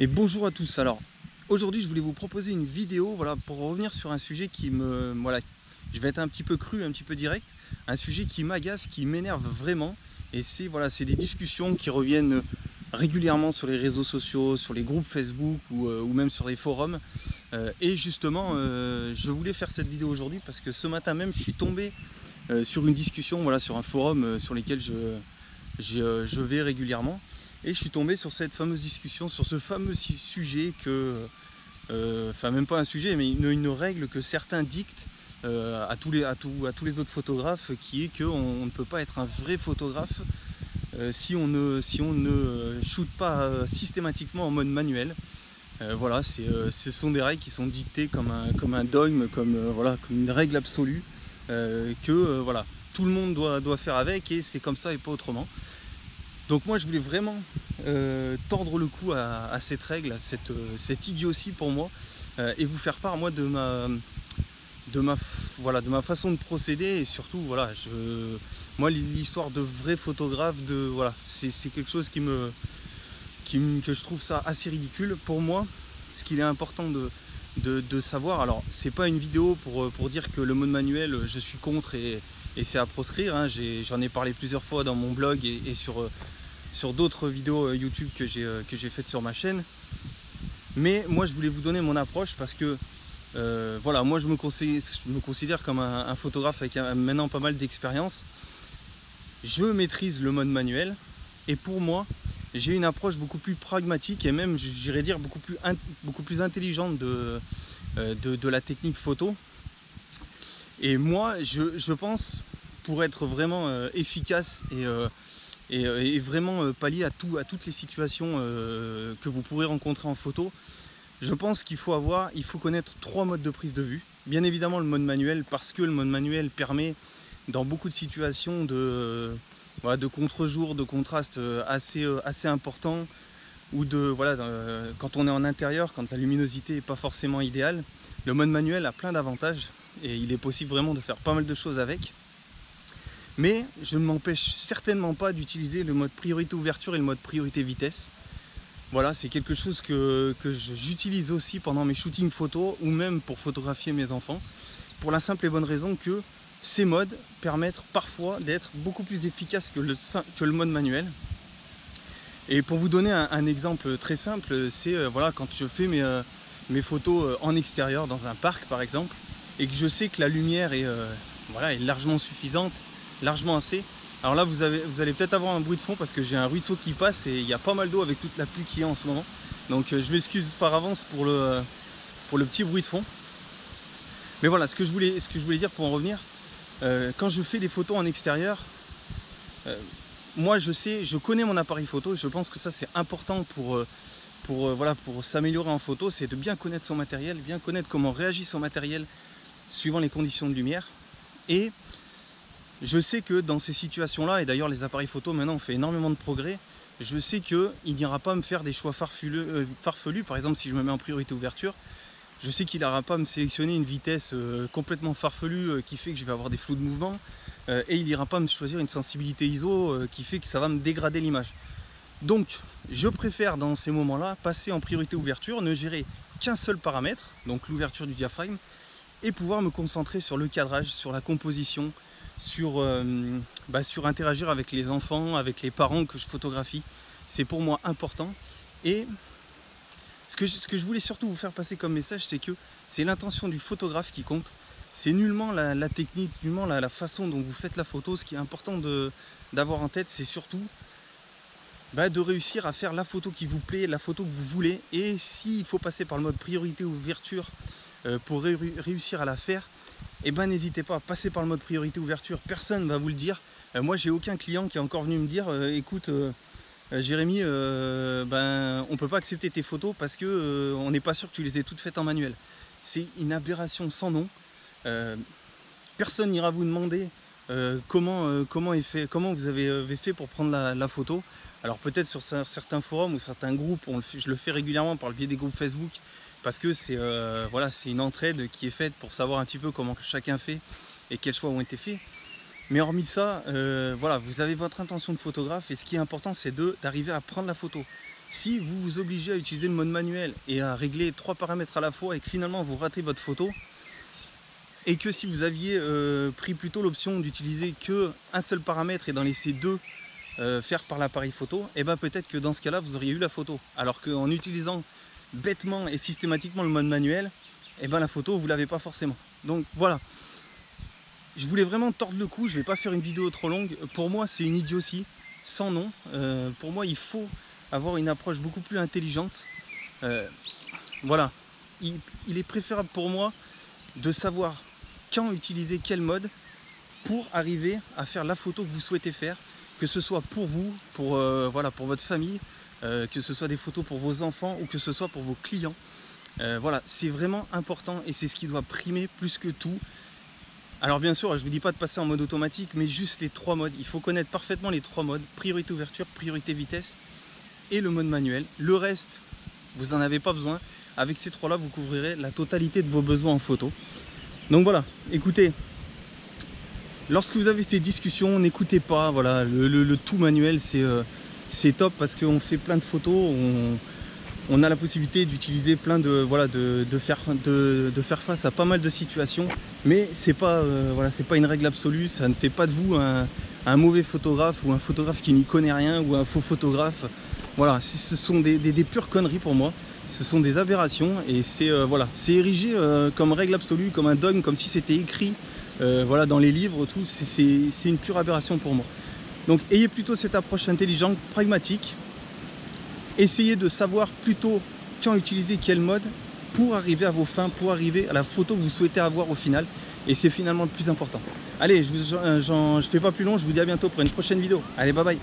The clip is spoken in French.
Et bonjour à tous. Alors aujourd'hui je voulais vous proposer une vidéo voilà, pour revenir sur un sujet qui me. Je vais être un petit peu cru, un petit peu direct, un sujet qui m'agace, qui m'énerve vraiment. Et c'est voilà, c'est des discussions qui reviennent régulièrement sur les réseaux sociaux, sur les groupes Facebook ou, euh, même sur les forums. Euh, et justement, euh, je voulais faire cette vidéo aujourd'hui parce que ce matin même, je suis tombé sur une discussion, voilà, sur un forum sur lequel je vais régulièrement. Et je suis tombé sur cette fameuse discussion, sur ce fameux sujet que, euh, enfin même pas un sujet, mais une, règle que certains dictent euh, à, tous les, autres photographes, qui est qu'on ne peut pas être un vrai photographe euh, si on ne, si shoot pas systématiquement en mode manuel. voilà, ce sont des règles qui sont dictées comme un, dogme, comme, une règle absolue, que tout le monde doit faire avec et c'est comme ça et pas autrement. Donc moi je voulais vraiment euh, tordre le cou à, cette règle, à cette, euh, idiotie pour moi, euh, et vous faire part moi de ma, de ma, voilà, de ma façon de procéder et surtout voilà, je, moi l'histoire de vrai photographe, de, voilà, c'est quelque chose qui me, que je trouve ça assez ridicule. Pour moi, ce qu'il est important de, savoir, alors c'est pas une vidéo pour, pour dire que le mode manuel je suis contre et, et c'est à proscrire, hein. j'en ai, parlé plusieurs fois dans mon blog et sur sur d'autres vidéos euh, YouTube que j'ai euh, que j'ai faites sur ma chaîne. Mais moi je voulais vous donner mon approche parce que euh, voilà, moi je me, considère, comme un, photographe avec maintenant pas mal d'expérience. Je maîtrise le mode manuel et pour moi j'ai une approche beaucoup plus pragmatique et même j'irais dire beaucoup plus, beaucoup plus intelligente de, la technique photo. Et moi je pense pour être vraiment efficace et euh, et, vraiment euh, pallier à, tout, à toutes les situations euh, que vous pourrez rencontrer en photo. Je pense qu'il faut avoir, il faut connaître trois modes de prise de vue. Bien évidemment le mode manuel parce que le mode manuel permet dans beaucoup de situations de, contre-jour, de contraste assez, assez important ou de quand on est en intérieur, quand la luminosité n'est pas forcément idéale, le mode manuel a plein d'avantages et il est possible vraiment de faire pas mal de choses avec. Mais je ne m'empêche certainement pas d'utiliser le mode priorité ouverture et le mode priorité vitesse. Voilà, c'est quelque chose que, j'utilise aussi pendant mes shootings photos ou même pour photographier mes enfants. Pour la simple et bonne raison que ces modes permettent parfois d'être beaucoup plus efficaces que le, que le, mode manuel. Et pour vous donner un, exemple très simple, c'est euh, voilà, quand je fais mes, euh, mes, photos euh, en extérieur dans un parc par exemple, et que je sais que la lumière est, voilà, est largement suffisante largement assez. Alors là, vous, avez, vous allez peut-être avoir un bruit de fond parce que j'ai un ruisseau qui passe et il y a pas mal d'eau avec toute la pluie qui est en ce moment. Donc euh, je m'excuse par avance pour le, pour le petit bruit de fond. Mais voilà, ce que je voulais, ce que je voulais dire pour en revenir, euh, quand je fais des photos en extérieur, euh, moi je sais, je connais mon appareil photo et je pense que ça c'est important pour, pour, voilà, pour s'améliorer en photo, c'est de bien connaître son matériel, bien connaître comment réagit son matériel suivant les conditions de lumière. Et je sais que dans ces situations-là, et d'ailleurs les appareils photo maintenant ont fait énormément de progrès, je sais qu'il n'ira pas me faire des choix euh, farfelus, par exemple si je me mets en priorité ouverture, je sais qu'il n'ira pas me sélectionner une vitesse euh, complètement farfelue euh, qui fait que je vais avoir des flous de mouvement, et il n'ira pas me choisir une sensibilité ISO qui fait que ça va me dégrader l'image. Donc je préfère dans ces moments-là passer en priorité ouverture, ne gérer qu'un seul paramètre, donc l'ouverture du diaphragme, et pouvoir me concentrer sur le cadrage, sur la composition, sur, euh, bah, sur interagir avec les enfants, avec les parents que je photographie. C'est pour moi important. Et ce que, ce que je voulais surtout vous faire passer comme message, c'est que c'est l'intention du photographe qui compte. C'est nullement la, technique, nullement la, façon dont vous faites la photo. Ce qui est important d'avoir en tête, c'est surtout bah, de réussir à faire la photo qui vous plaît, la photo que vous voulez. Et s'il faut passer par le mode priorité ou ouverture euh, pour réussir à la faire, eh ben n'hésitez pas, à passer par le mode priorité ouverture, personne ne va vous le dire. Euh, moi j'ai aucun client qui est encore venu me dire euh, écoute euh, Jérémy, ben on peut pas accepter tes photos parce que on n'est pas sûr que tu les aies toutes faites en manuel. C'est une aberration sans nom. personne n'ira vous demander comment, comment, vous avez fait pour prendre la, photo. Alors peut-être sur certains forums ou certains groupes, je le fais régulièrement par le biais des groupes Facebook, parce que c'est euh, voilà, une entraide qui est faite pour savoir un petit peu comment chacun fait et quels choix ont été faits. Mais hormis ça, euh, voilà, vous avez votre intention de photographe et ce qui est important, c'est d'arriver à prendre la photo. Si vous vous obligez à utiliser le mode manuel et à régler trois paramètres à la fois et que finalement vous ratez votre photo, et que si vous aviez euh, pris plutôt l'option d'utiliser que un seul paramètre et d'en laisser deux faire par l'appareil photo, et eh ben peut-être que dans ce cas-là vous auriez eu la photo. Alors qu'en utilisant bêtement et systématiquement le mode manuel, et eh ben la photo vous l'avez pas forcément. Donc voilà. Je voulais vraiment tordre le cou, je vais pas faire une vidéo trop longue. Pour moi c'est une idiotie, sans nom. Euh, pour moi il faut avoir une approche beaucoup plus intelligente. voilà. il est préférable pour moi de savoir quand utiliser quel mode pour arriver à faire la photo que vous souhaitez faire, que ce soit pour vous, pour, euh, voilà, pour votre famille, euh, que ce soit des photos pour vos enfants ou que ce soit pour vos clients. Euh, voilà, c'est vraiment important et c'est ce qui doit primer plus que tout. Alors bien sûr, je ne vous dis pas de passer en mode automatique, mais juste les trois modes. Il faut connaître parfaitement les trois modes, priorité ouverture, priorité vitesse et le mode manuel. Le reste, vous n'en avez pas besoin. Avec ces trois-là, vous couvrirez la totalité de vos besoins en photo. Donc voilà, écoutez, lorsque vous avez ces discussions, n'écoutez pas, voilà, le, tout manuel euh, c'est top parce qu'on fait plein de photos, on, a la possibilité d'utiliser plein de, voilà, de, faire, face à pas mal de situations, mais c'est pas, euh, voilà, pas une règle absolue, ça ne fait pas de vous un, mauvais photographe ou un photographe qui n'y connaît rien ou un faux photographe. Voilà, ce sont des pures conneries pour moi ce sont des aberrations et c'est euh, voilà, c'est érigé euh, comme règle absolue, comme un dogme, comme si c'était écrit voilà, dans les livres, tout. C'est une pure aberration pour moi. Donc ayez plutôt cette approche intelligente, pragmatique. Essayez de savoir plutôt quand utiliser quel mode pour arriver à vos fins, pour arriver à la photo que vous souhaitez avoir au final. Et c'est finalement le plus important. Allez, je ne fais pas plus long, je vous dis à bientôt pour une prochaine vidéo. Allez, bye bye